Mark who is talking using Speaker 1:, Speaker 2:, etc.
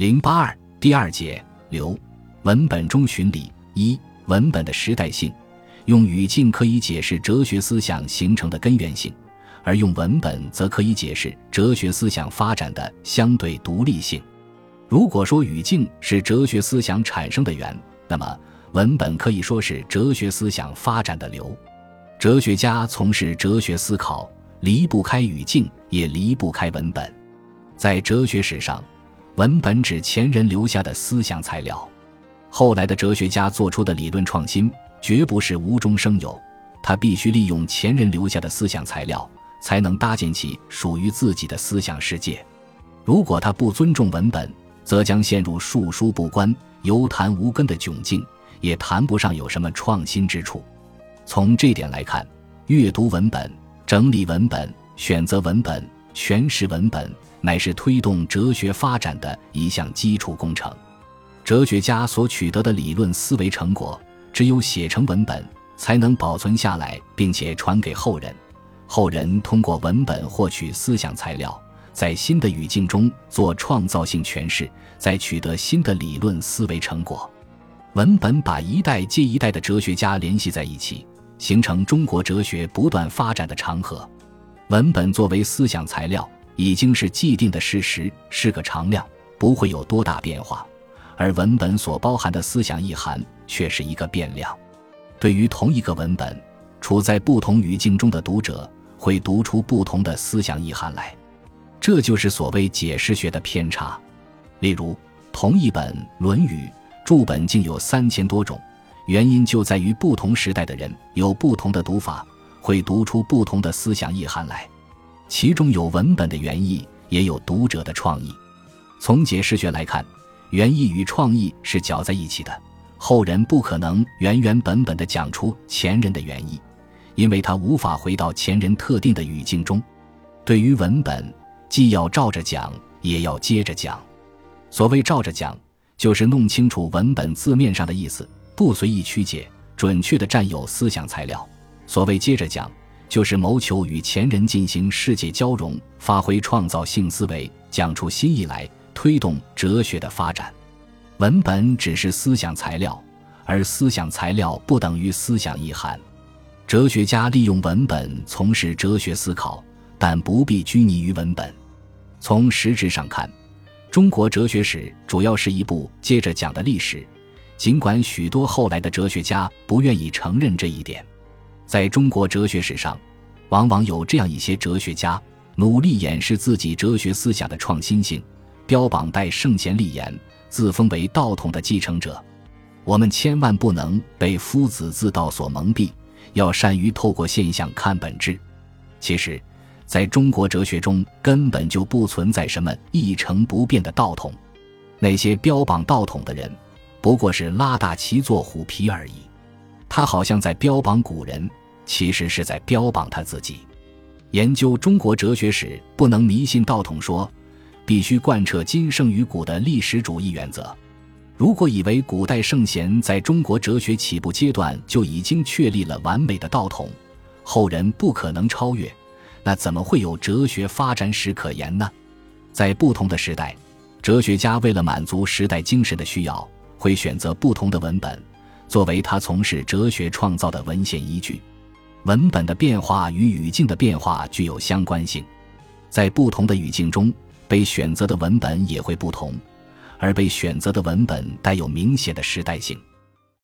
Speaker 1: 零八二第二节流文本中寻理一文本的时代性，用语境可以解释哲学思想形成的根源性，而用文本则可以解释哲学思想发展的相对独立性。如果说语境是哲学思想产生的源，那么文本可以说是哲学思想发展的流。哲学家从事哲学思考，离不开语境，也离不开文本。在哲学史上，文本指前人留下的思想材料。后来的哲学家做出的理论创新，绝不是无中生有，他必须利用前人留下的思想材料，才能搭建起属于自己的思想世界。如果他不尊重文本，则将陷入述书不观、犹谈无根的窘境，也谈不上有什么创新之处。从这点来看，阅读文本、整理文本、选择文本、诠释文本，乃是推动哲学发展的一项基础工程。哲学家所取得的理论思维成果，只有写成文本，才能保存下来，并且传给后人。后人通过文本获取思想材料，在新的语境中做创造性诠释，再取得新的理论思维成果。文本把一代接一代的哲学家联系在一起。形成中国哲学不断发展的长河。文本作为思想材料，已经是既定的事实，是个常量，不会有多大变化。而文本所包含的思想意涵，却是一个变量。对于同一个文本，处在不同语境中的读者，会读出不同的思想意涵来。这就是所谓解释学的偏差。例如，同一本《论语》，注本竟有三千多种。原因就在于不同时代的人有不同的读法，会读出不同的思想意涵来。其中有文本的原意，也有读者的创意。从解释学来看，原意与创意是搅在一起的。后人不可能原原本本的讲出前人的原意，因为他无法回到前人特定的语境中。对于文本，既要照着讲，也要接着讲。所谓照着讲，就是弄清楚文本字面上的意思。不随意曲解，准确地占有思想材料。所谓接着讲，就是谋求与前人进行世界交融，发挥创造性思维，讲出新意来，推动哲学的发展。文本只是思想材料，而思想材料不等于思想意涵。哲学家利用文本从事哲学思考，但不必拘泥于文本。从实质上看，中国哲学史主要是一部接着讲的历史。尽管许多后来的哲学家不愿意承认这一点，在中国哲学史上，往往有这样一些哲学家努力掩饰自己哲学思想的创新性，标榜代圣贤立言，自封为道统的继承者。我们千万不能被夫子自道所蒙蔽，要善于透过现象看本质。其实，在中国哲学中根本就不存在什么一成不变的道统，那些标榜道统的人。不过是拉大旗做虎皮而已，他好像在标榜古人，其实是在标榜他自己。研究中国哲学史，不能迷信道统说，必须贯彻今胜于古的历史主义原则。如果以为古代圣贤在中国哲学起步阶段就已经确立了完美的道统，后人不可能超越，那怎么会有哲学发展史可言呢？在不同的时代，哲学家为了满足时代精神的需要。会选择不同的文本，作为他从事哲学创造的文献依据。文本的变化与语境的变化具有相关性，在不同的语境中，被选择的文本也会不同，而被选择的文本带有明显的时代性。